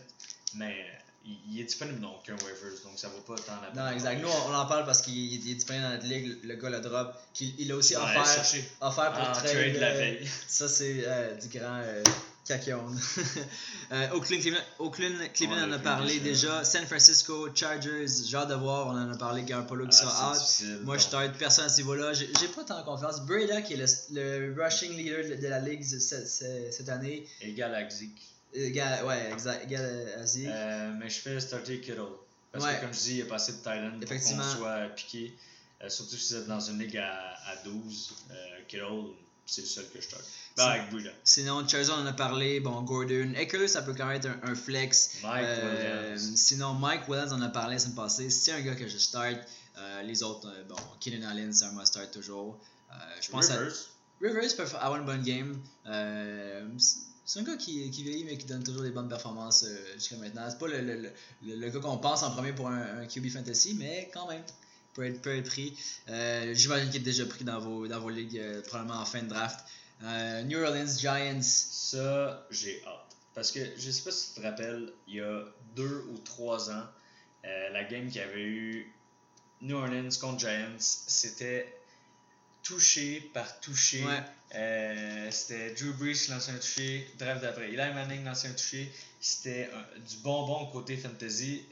Mais il, est disponible dans aucun waivers, donc ça vaut pas tant la peine. Non, exact. Nous, on, on en parle parce qu'il il est disponible dans notre ligue. Le gars le drop. qu'il- il a aussi Ouais, offert, pour trade. trade la euh, veille. Ça, c'est euh, du grand euh, euh, Oakland, Cleveland, Oakland, Cleveland On en a parlé déjà. San Francisco, Chargers, hâte de voir. On en a parlé. Garoppolo qui Ah, sera out. Moi, je t'aide personne à ce niveau-là. J'ai pas tant confiance. Breda, qui est le, le rushing leader de, la ligue cette, cette- année. Égal à Égal, ouais, exact. Euh, mais je fais starter Kittle. Parce Ouais. que comme je dis, il y a pas assez de Thailand pour qu'on soit piqué. Euh, surtout si vous êtes dans une ligue à, à 12. Euh, Kittle, c'est le seul que je start. Ben, avec Buda. Sinon, Charles, on en a parlé. Bon, Gordon. Eckler, ça peut quand même être un, un flex. Mike Euh, Williams. sinon, Mike Williams, on en a parlé la semaine passée. C'est un gars que je start. Euh, les autres, euh, bon, Keenan Allen, c'est un must start toujours. Euh, je pense Rivers. à Rivers peut avoir une bonne game. C'est- un gars qui, qui vieillit mais qui donne toujours des bonnes performances euh, jusqu'à maintenant. C'est pas le, le, le, le- gars qu'on pense en premier pour un, un QB fantasy, mais quand même, peut être, peut être pris. Euh, J'imagine qu'il est déjà pris dans vos, dans vos ligues, euh, probablement en fin de draft. New Orleans Giants. Ça, j'ai hâte. Parce que je sais pas si tu te rappelles, il y a deux ou trois ans, la game qu'il y avait eu New Orleans contre Giants, c'était touché par touché. Euh, c'était Drew Brees qui lançait un touché, drive d'après. Eli Manning lançait un touché. C'était du bonbon côté fantasy.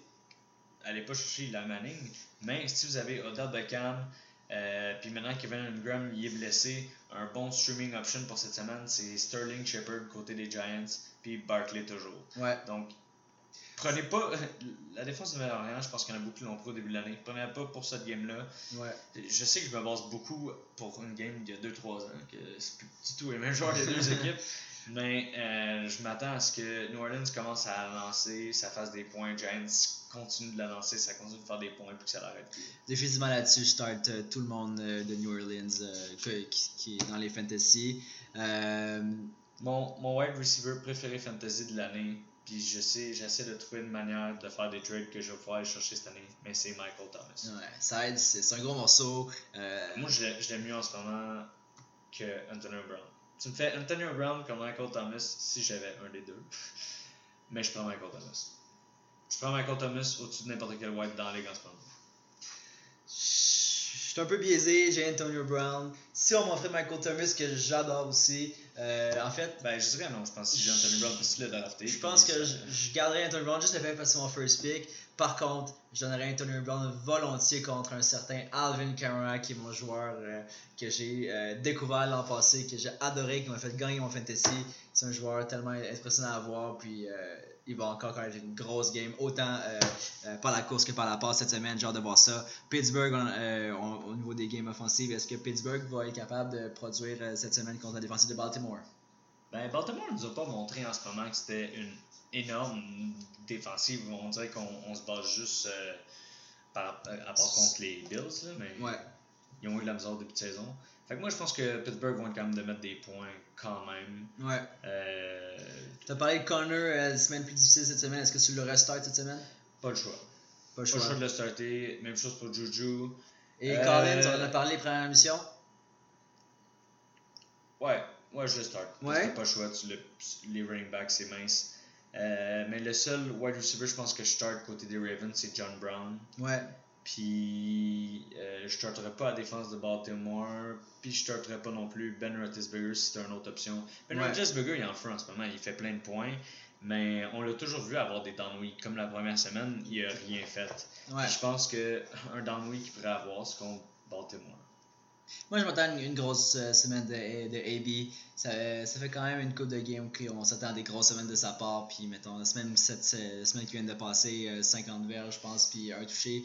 Allez pas chercher Eli Manning, mais si vous avez Odell Beckham, euh, puis maintenant Kevin Ingram il est blessé, un bon streaming option pour cette semaine, c'est Sterling Shepard côté des Giants, puis Barkley toujours. Ouais. Donc, prenez pas. La défense de Nouvelle-Orléans, je pense qu'il y en a beaucoup qui l'ont pris au début de l'année. Prenez pas pour cette game-là. Ouais. Je sais que je me base beaucoup pour une game d'il y a 2-3 ans, que c'est plus du tout les mêmes joueurs des deux équipes. Mais euh, je m'attends à ce que New Orleans commence à lancer, ça fasse des points. Giants continue de la lancer, ça continue de faire des points puis que ça l'arrête. Définitivement là-dessus, je start euh, tout le monde euh, de New Orleans qui, qui, est dans les fantasy. Mon, mon wide receiver préféré fantasy de l'année, puis je sais, j'essaie de trouver une manière de faire des trades que je vais pouvoir aller chercher cette année, mais c'est Michael Thomas. Ouais, ça aide, c'est un gros morceau. Moi, je l'aime mieux en ce moment que Antonio Brown. Tu me fais Antonio Brown comme Michael Thomas si j'avais un des deux. Mais je prends Michael Thomas. Je prends Michael Thomas au-dessus de n'importe quel white dans la ligue en ce moment. Je suis un peu biaisé, j'ai Antonio Brown. Si on m'offrait Michael Thomas, que j'adore aussi, euh, en fait. Ben, je dirais non, je pense que j'ai Antonio Brown, parce que tu l'as drafté. Je pense que je, je, garderais Antonio Brown juste le fait parce que c'est mon first pick. Par contre, je donnerais Antonio Brown volontiers contre un certain Alvin Kamara, qui est mon joueur euh, que j'ai euh, découvert l'an passé, que j'ai adoré, qui m'a fait gagner mon fantasy. C'est un joueur tellement impressionnant à voir, puis il va encore connaître une grosse game, autant par la course que par la passe cette semaine. J'ai hâte de voir ça. Pittsburgh, au niveau des games offensives, est-ce que Pittsburgh va être capable de produire cette semaine contre la défensive de Baltimore? Ben, Baltimore ne nous a pas montré en ce moment que c'était une énorme défensive. On dirait qu'on se base juste euh, par, à part contre les Bills, là, mais ouais. Ils ont eu de la misère depuis de saison. Fait que moi, je pense que Pittsburgh vont être quand même de mettre des points quand même. Ouais. Euh, tu as parlé de Connor euh, la semaine plus difficile cette semaine. Est-ce que tu le restart cette semaine? Pas le choix. Pas le choix. Pas le choix de le starter. Même chose pour Juju. Et Collins, on en a parlé première émission? Ouais, ouais, je le start. Ouais? pas le choix. Tu le, les running backs, c'est mince. Euh, mais le seul wide receiver, je pense que je start côté des Ravens, c'est John Brown. Ouais. Puis euh, je starterai pas à la défense de Baltimore. Puis je starterai pas non plus Ben Roethlisberger si c'était une autre option. Ben ouais. Roethlisberger, il est en feu en ce moment. Il fait plein de points. Mais on l'a toujours vu avoir des down week. Comme la première semaine, il a rien fait. Ouais. Je pense qu'un down week qu'il pourrait avoir, c'est contre Baltimore. Moi, je m'attends une, grosse euh, semaine de, de AB. Ça, ça, fait quand même une coupe de game qu'on s'attend à des grosses semaines de sa part. Puis, mettons, la semaine, cette, la semaine qui vient de passer, 50 euh, verges, je pense, puis un touché.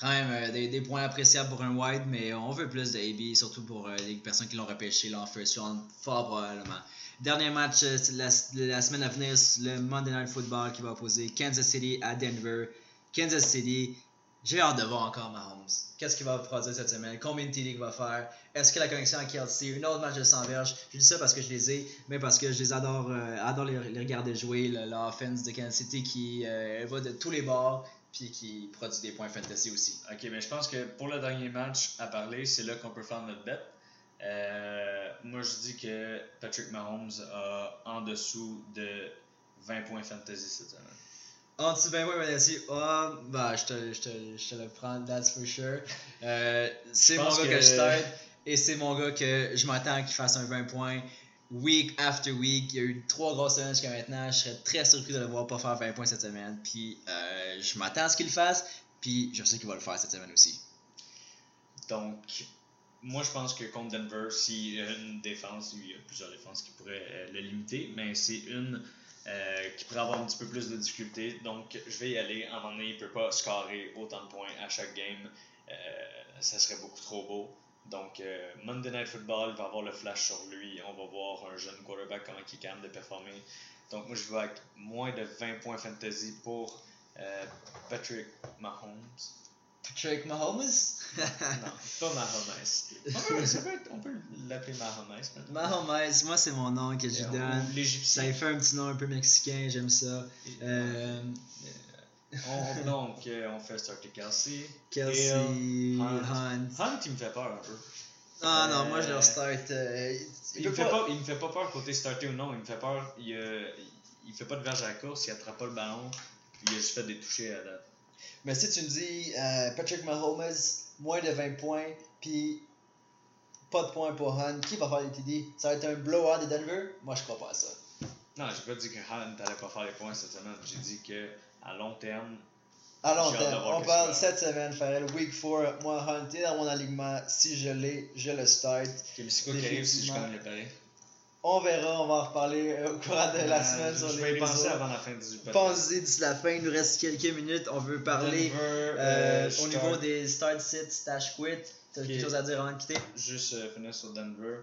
Quand même euh, des, points appréciables pour un wide, mais on veut plus de AB, surtout pour les personnes qui l'ont repêché là, en first round, fort probablement. Dernier match la, la, semaine à venir, le Monday Night Football qui va opposer Kansas City à Denver. Kansas City, j'ai hâte de voir encore Mahomes. Qu'est-ce qu'il va produire cette semaine? Combien de TD il va faire? Est-ce que la connexion à Kelsey? Une autre match de 100 verges? Je dis ça parce que je les ai, mais parce que je les adore, euh, adore les, les, regarder jouer. L'offense de Kansas City qui euh, va de tous les bords puis qui produit des points fantasy aussi. Ok, mais je pense que pour le dernier match à parler, c'est là qu'on peut faire notre bet. Euh, moi, je dis que Patrick Mahomes a en dessous de 20 points fantasy cette semaine. En dessous de 20 points fantasy, oh, bah, je te, je, te, je te le prends, that's for sure. Euh, c'est mon gars que... que je start et c'est mon gars que je m'attends qu'il fasse un 20 points week after week. Il y a eu trois grosses semaines jusqu'à maintenant. Je serais très surpris de le voir pas faire 20 points cette semaine. Puis euh, je m'attends à ce qu'il le fasse. Puis je sais qu'il va le faire cette semaine aussi. Donc, moi je pense que contre Denver, s'il y a une défense, il y a plusieurs défenses qui pourraient euh, le limiter, mais c'est une euh, qui pourrait avoir un petit peu plus de difficultés. Donc, je vais y aller. À un moment donné, il ne peut pas scorer autant de points à chaque game. Ça serait beaucoup trop beau. Donc, euh, Monday Night Football va avoir le flash sur lui. On va voir un jeune quarterback comment il est capable de performer. Donc, moi, je vais avec moins de 20 points fantasy pour Patrick Mahomes. Patrick Mahomes? Non, pas Mahomes. On peut, l'appeler Mahomes. Mahomes, moi c'est mon nom que je donne. Ça fait un petit nom un peu mexicain, j'aime ça. Euh, on, donc, euh, on fait starter Kelsey. Kelsey, Hunt. Hunt. Hunt, il me fait peur un peu. Ah non, moi je le start. Euh, il, il, me fait pas... il me fait pas peur côté starter ou non, il me fait peur. Il, il fait pas de verge à la course, il attrape pas le ballon, il a juste fait des touchés à date. Mais si tu me dis euh, Patrick Mahomes, moins de 20 points, puis pas de points pour Hunt. Qui va faire les TD Ça va être un blowout de Denver? Moi, je crois pas à ça. Non, j'ai pas dit que Hunt n'allait pas faire les points cette semaine. J'ai dit que à long terme, À long terme, on parle cette semaine, Farrell. Week 4, moi, Hunt est dans mon alignement. Si je l'ai, je le start. quoi qui arrive si je gagne le pari On verra, on va en reparler euh, au courant de la Euh, semaine sur Je les vais y penser réseaux. avant la fin du podcast. Pensez d'ici la fin, il nous reste quelques minutes. On veut parler Denver, euh, euh, au niveau des start sit, stash quit. T'as Ok. quelque chose à dire avant de quitter? Juste euh, finir sur Denver.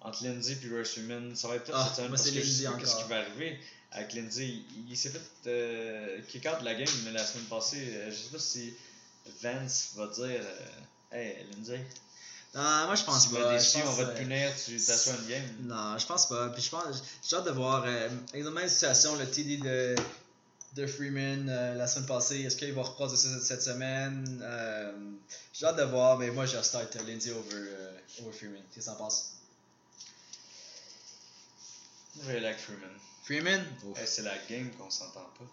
Entre Lindsay et Russ Freeman, ça va être top Ah, cette semaine parce c'est que je sais pas qu'est-ce encore. qui va arriver avec Lindsay. Il, il s'est fait euh, kick out de la game mais la semaine passée. euh, je sais pas si Vance va dire euh, Hey Lindsay, Non, moi je pense tu pas. déçu, pense, on va euh, te punir, tu t'assois une game. Non, je pense pas. Puis je pense, j'ai hâte de voir. Euh, dans la même situation, le TD de, de Freeman euh, la semaine passée, est-ce qu'il va reprendre ça cette, semaine? Euh, J'ai hâte de voir, mais moi je start euh, Lindsay over, euh, over Freeman. Qu'est-ce que t'en penses? Je avec Freeman. Freeman? Hey, c'est la game qu'on s'entend pas.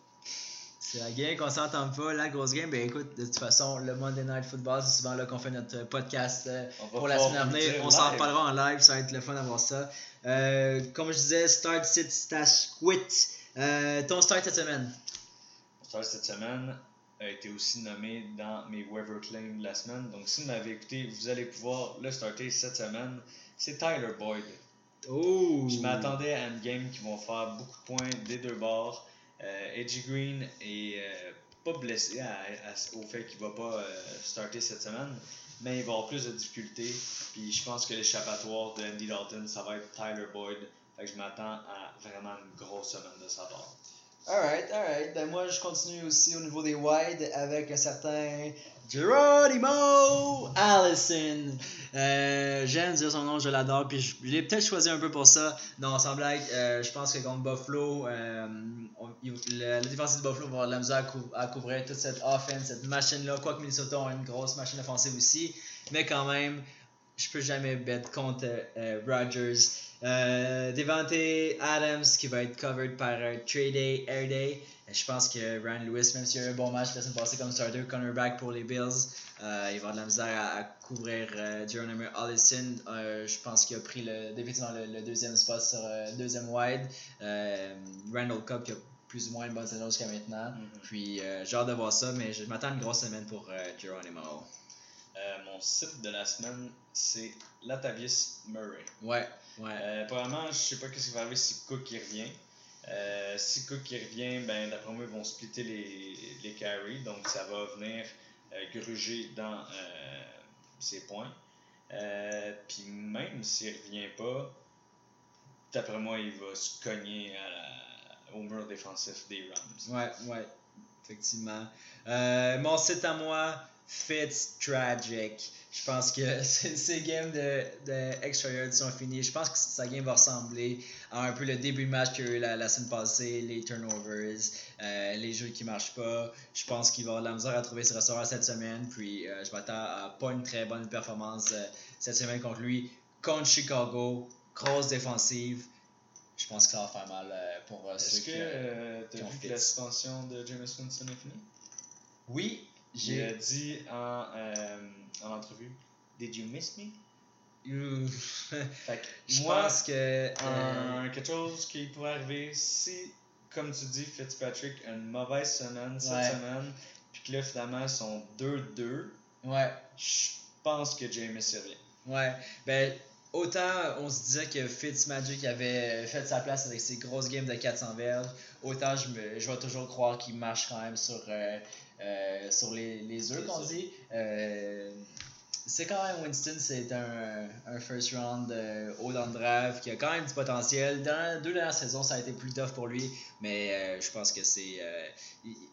C'est la game qu'on s'entend pas, la grosse game. Ben écoute, de toute façon, le Monday Night Football, c'est souvent là qu'on fait notre podcast euh, On va pour la semaine à venir. On s'en live. reparlera en live, ça va être le fun d'avoir ça. Euh, comme je disais, start, sit, stash, quit. Euh, ton start cette semaine? Mon start cette semaine a été aussi nommé dans mes waiver claims de la semaine. Donc, si vous m'avez écouté, vous allez pouvoir le starter cette semaine. C'est Tyler Boyd. Oh Je m'attendais à une game qui vont faire beaucoup de points des deux bords. Euh, Edgy Green est euh, pas blessé à- à- au fait qu'il va pas euh, starter cette semaine, mais il va avoir plus de difficultés. Puis je pense que l'échappatoire de Andy Dalton, ça va être Tyler Boyd. Fait que je m'attends à vraiment une grosse semaine de sa part. Alright, alright. Ben moi, je continue aussi au niveau des wide avec un certain Geronimo Allison. Euh, J'aime dire son nom, je l'adore. Puis je, l'ai peut-être choisi un peu pour ça. Non, sans blague, euh, je pense que contre Buffalo, euh, on- le défensif de Buffalo va avoir de la misère à, cou- à couvrir toute cette offense, cette machine-là. Quoique Minnesota a une grosse machine offensive aussi. Mais quand même, je peux jamais bet contre euh, Rodgers. Euh, Devante Adams qui va être covered par euh, Trade Day, Air Day. Je pense que Ryan Lewis, même s'il a eu un bon match la semaine passée comme starter, cornerback pour les Bills, euh, il va avoir de la misère à, à couvrir euh, Allison. Euh, je pense qu'il a pris le, définitivement le, le deuxième spot sur euh, deuxième wide. Randall Cobb qui a plus ou moins une bonne saison jusqu'à maintenant. Puis euh, j'ai hâte de voir ça, mais je m'attends à une grosse semaine pour Geronimo. Mon site de la semaine, c'est Latavius Murray. Ouais, ouais. Probablement, je sais pas ce qui va arriver si Cook y revient. Euh, si Cook revient, ben, d'après moi, ils vont splitter les, les carries. Donc, ça va venir euh, gruger dans euh, ses points. Puis même s'il revient pas, d'après moi, il va se cogner à la- au mur défensif des Rams. Ouais, ouais, effectivement. Mon site à moi, Fitz Tragic. Je pense que ces games de, de yards sont finis. Je pense que sa game va ressembler à un peu le début de match qu'il y a eu la, la semaine passée, les turnovers, euh, les jeux qui marchent pas. Je pense qu'il va avoir de la misère à trouver ses restaurants cette semaine. Puis euh, je m'attends à pas une très bonne performance euh, cette semaine contre lui. Contre Chicago, grosse défensive. Je pense que ça va faire mal pour euh, ceux Est-ce que qui, euh, as ont vu que la suspension de James Winston est finie? Oui, J'ai dit en, euh, en entrevue Did you miss me? Fait que Je moi, pense que. euh, un- quelque chose qui pourrait arriver si, comme tu dis, Fitzpatrick a une mauvaise semaine cette Ouais. semaine, puis que là, finalement, ils sont 2-2, ouais, je pense que James revient. ouais. Ben, autant on se disait que Fitzmagic avait fait sa place avec ses grosses games de 400 verges, autant je, me, je vais toujours croire qu'il marche quand même sur, euh, euh, sur les, les œufs, qu'on dit. Euh, c'est quand même Winston, c'est un, un first round euh, haut dans le draft qui a quand même du potentiel. Dans les deux dernières saisons, ça a été plus tough pour lui, mais euh, je pense que c'est. Euh,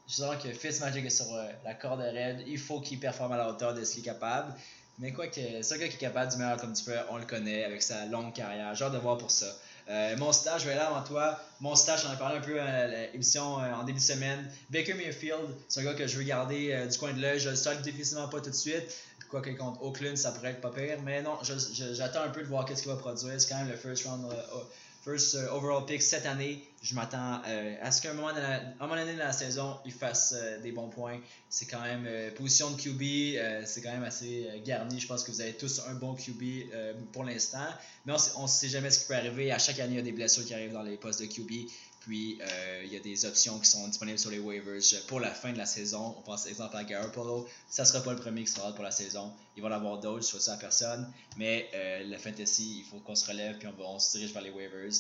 je sens que Fitzmagic est sur la corde raide. Il faut qu'il performe à la hauteur de ce qu'il est capable. Mais quoi que un gars qui est capable du meilleur comme tu peux, on le connaît avec sa longue carrière. J'ai hâte de voir pour ça. Euh, mon stage, je vais aller avant toi. Mon stage, j'en ai parlé un peu à l'émission euh, en début de semaine. Baker Mayfield, c'est un gars que je veux garder euh, du coin de l'œil. Je le start définitivement pas tout de suite. Quoique contre Oakland, ça pourrait être pas pire. Mais non, j'attends un peu de voir qu'est-ce qu'il va produire. C'est quand même le first round, first overall pick cette année. Je m'attends euh, à ce qu'à un moment, la- un moment donné dans la saison, il fasse euh, des bons points. C'est quand même euh, position de QB, euh, c'est quand même assez garni. Je pense que vous avez tous un bon QB pour l'instant. Mais on ne sait jamais ce qui peut arriver. À chaque année, il y a des blessures qui arrivent dans les postes de QB. Puis euh, il y a des options qui sont disponibles sur les waivers pour la fin de la saison. On pense exemple à Garoppolo. Ça ne sera pas le premier qui sera out pour la saison. Il va en avoir d'autres, je souhaite ça à personne. Mais euh, le fantasy, il faut qu'on se relève puis on, on se dirige vers les waivers.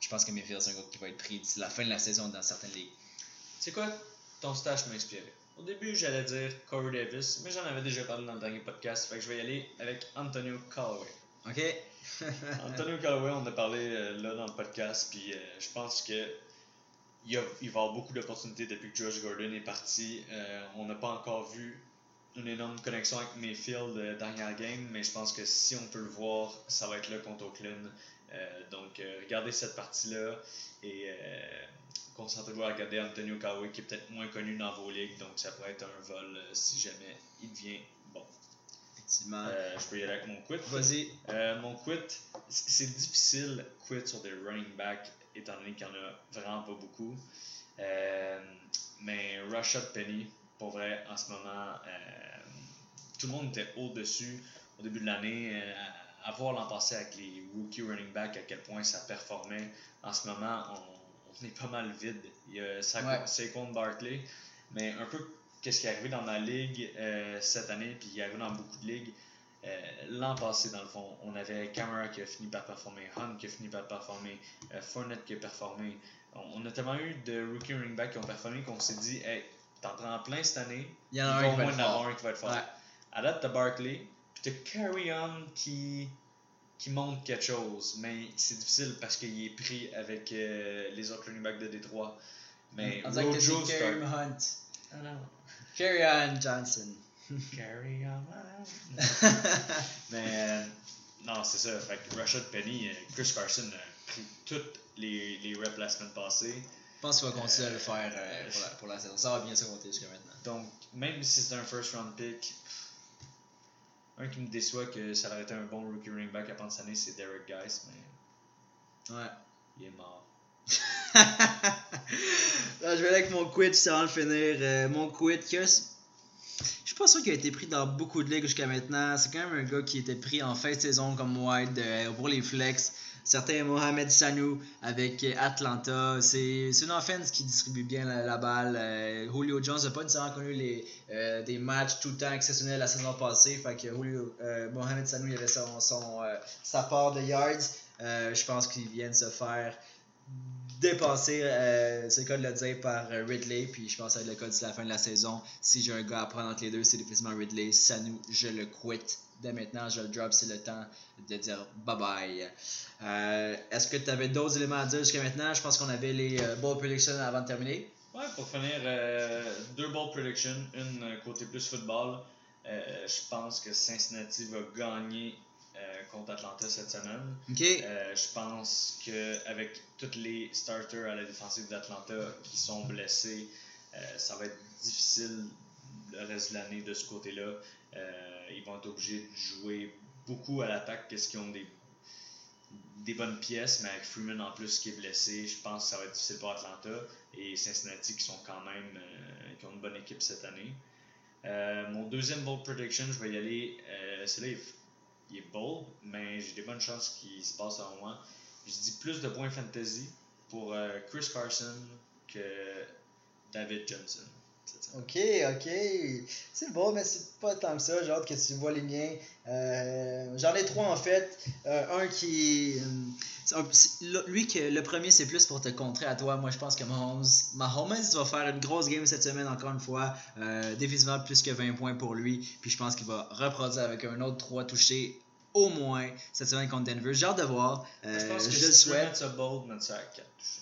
Je pense que Mayfield, c'est un gars qui va être pris d'ici la fin de la saison dans certaines ligues. C'est quoi Ton stage m'a inspiré. Au début, j'allais dire Corey Davis, mais j'en avais déjà parlé dans le dernier podcast, fait je vais y aller avec Antonio Callaway. OK? Antonio Callaway, on a parlé euh, là dans le podcast, puis euh, je pense que il, a- il va y avoir beaucoup d'opportunités depuis que Josh Gordon est parti. Euh, on n'a pas encore vu une énorme connexion avec Mayfield euh, la game, mais je pense que si on peut le voir, ça va être là contre Oakland. Donc, regardez cette partie-là et concentrez-vous à regarder Antonio Callaway qui est peut-être moins connu dans vos ligues, donc ça pourrait être un vol si jamais il devient. Effectivement. Euh, je peux y aller avec mon quit. Vas-y. Euh, mon quit, c'est difficile quit sur des running backs étant donné qu'il n'y en a vraiment pas beaucoup. Euh, mais Rashad Penny, pour vrai, en ce moment, euh, tout le monde était au-dessus au début de l'année. À- voir l'an passé avec les rookie running backs à quel point ça performait. En ce moment, on, on est pas mal vide. Il y a Sa- Ouais. Saquon Barkley, mais un peu qu'est-ce qui est arrivé dans ma ligue euh, cette année, puis il est arrivé dans beaucoup de ligues. Euh, L'an passé, dans le fond, on avait Camara qui a fini par performer, Hunt qui a fini par performer, euh, Fournette qui a performé. On, on a tellement eu de rookie running back qui ont performé qu'on s'est dit, hey, t'en prends plein cette année, Il y en a un qui va avoir un qui va être fort. Ouais. À date, t'as Barkley, puis t'as Carry On qui, qui montre quelque chose, mais c'est difficile parce qu'il est pris avec euh, les autres running backs de Détroit. Mais Rojo Hunt. Ah non. Carry on Johnson. Carry On. Mais euh, non, c'est ça. Fait que Rashad Penny, euh, Chris Carson a pris toutes les, les reps la semaine passée. Je pense qu'il va continuer à le faire euh, pour, la, pour la saison. Ça va bien se compter jusqu'à maintenant. Donc, même si c'est un first round pick, un qui me déçoit que ça aurait été un bon rookie running back à prendre cette année, c'est Derek Geis, mais Ouais. il est mort. Là, je vais aller avec mon juste avant de finir. Euh, mon c- je suis pas sûr qu'il a été pris dans beaucoup de ligues jusqu'à maintenant. C'est quand même un gars qui était pris en fin de saison comme wide euh, pour les flex. Certains Mohamed Sanou avec euh, Atlanta. C'est une offense qui distribue bien la, balle. Julio Jones n'a pas nécessairement connu les, des matchs tout le temps exceptionnels la saison passée. Fait que Mohamed Sanou il avait son, son, sa part de yards. Je pense qu'il vient de se faire dépasser, euh, c'est le cas de le dire, par euh, Ridley. Puis je pense que ça va être le cas d'ici la fin de la saison. Si j'ai un gars à prendre entre les deux, c'est définitivement Ridley. Sanou, je le quitte. Dès maintenant, je le drop. C'est le temps de dire bye bye. Euh, Est-ce que tu avais d'autres éléments à dire jusqu'à maintenant? Je pense qu'on avait les euh, ball predictions avant de terminer. Ouais, pour finir, euh, deux ball predictions, une côté plus football. Je pense que Cincinnati va gagner euh, contre Atlanta cette semaine. Ok. Euh, je pense qu'avec tous les starters à la défensive d'Atlanta qui sont blessés, euh, ça va être difficile le reste de l'année de ce côté-là. Ils vont être obligés de jouer beaucoup à l'attaque, qu'est-ce qu'ils ont des, des bonnes pièces, mais avec Freeman en plus qui est blessé, je pense que ça va être difficile pour Atlanta et Cincinnati qui sont quand même qui ont une bonne équipe cette année. Euh, mon deuxième bold prediction, je vais y aller. Euh, Celui-là, il, est- bold, mais j'ai des bonnes chances qu'il se passe en moi. Je dis plus de points fantasy pour euh, Chris Carson que David Johnson. Ok, ok. C'est bon, mais c'est pas tant que ça. J'ai hâte que tu vois les miens. Euh, J'en ai trois en fait. Euh, un qui. euh, lui, que, le premier, c'est plus pour te contrer à toi. Moi, je pense que Mahomes, Mahomes va faire une grosse game cette semaine, encore une fois. Définitivement plus que 20 points pour lui. Puis je pense qu'il va reproduire avec un autre 3 touchés au moins cette semaine contre Denver. J'ai hâte de voir. Je pense que je si le tu souhaite. mettre ça bold, mettre ça à 4 touchés.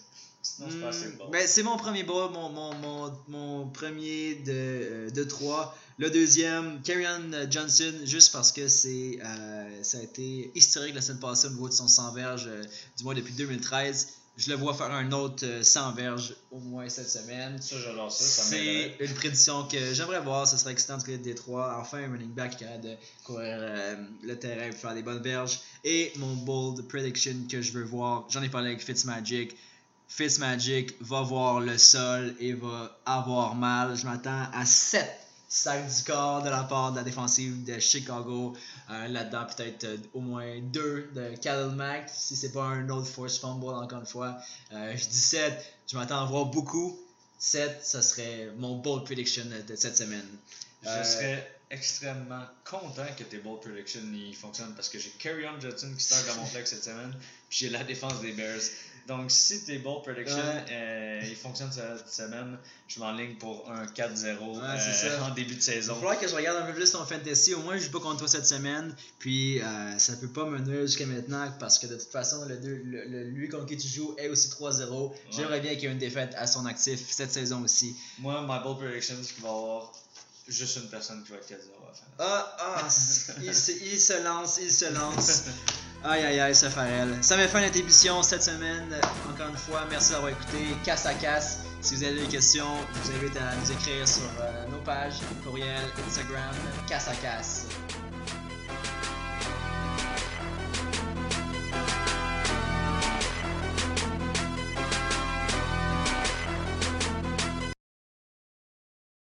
Sinon, c'est pas assez Hmm, ben, c'est mon premier ball, mon, mon, mon, mon premier de, euh, de trois. Le deuxième, Kerryon Johnson, juste parce que c'est euh, ça a été historique la semaine passée au niveau de son 100 verges, euh, du moins depuis 2013. je le vois faire un autre euh, 100 verges au moins cette semaine. Ça, j'adore ça. ça C'est une prédiction que j'aimerais voir. Ce serait excitant du côté de Détroit. Enfin, un running back qui capable de courir euh, le terrain et faire des bonnes verges. Et mon bold prediction que je veux voir, j'en ai parlé avec Fitzmagic. Fitzmagic va voir le sol et va avoir mal. Je m'attends à 7 sacs du corps de la part de la défensive de Chicago. Euh, Là-dedans, peut-être euh, au moins 2 de Khalil Mack, si c'est pas un autre force fumble encore une fois. Euh, je dis 7, je m'attends à voir beaucoup. 7, ce serait mon bold prediction de cette semaine. Je serais extrêmement content que tes bold predictions ils fonctionnent parce que j'ai Carry-On Judson qui start dans mon flex cette semaine, puis j'ai la défense des Bears. Donc, si tes bold predictions Ouais. euh, ils fonctionnent cette semaine, je m'enligne pour un 4-0 Ouais, euh, en début de Il va saison. falloir que je regarde un peu plus ton fantasy. Au moins, je joue pas contre toi cette semaine. Puis, euh, ça peut pas me nuire jusqu'à maintenant parce que de toute façon, le, deux- le- le- lui contre qui tu joues est aussi 3-0. J'aimerais bien qu'il y ait une défaite à son actif cette saison aussi. Moi, my bold prediction, c'est qu'il va avoir juste une personne qui va être 4-0 à la fin. Ah, ah, il, se, il se lance, il se lance. Aïe, aïe, aïe, Farrell. Ça met fin à notre émission cette semaine. Encore une fois, merci d'avoir écouté Casse à Casse. Si vous avez des questions, je vous invite à nous écrire sur euh, nos pages, courriel, Instagram, Casse à Casse.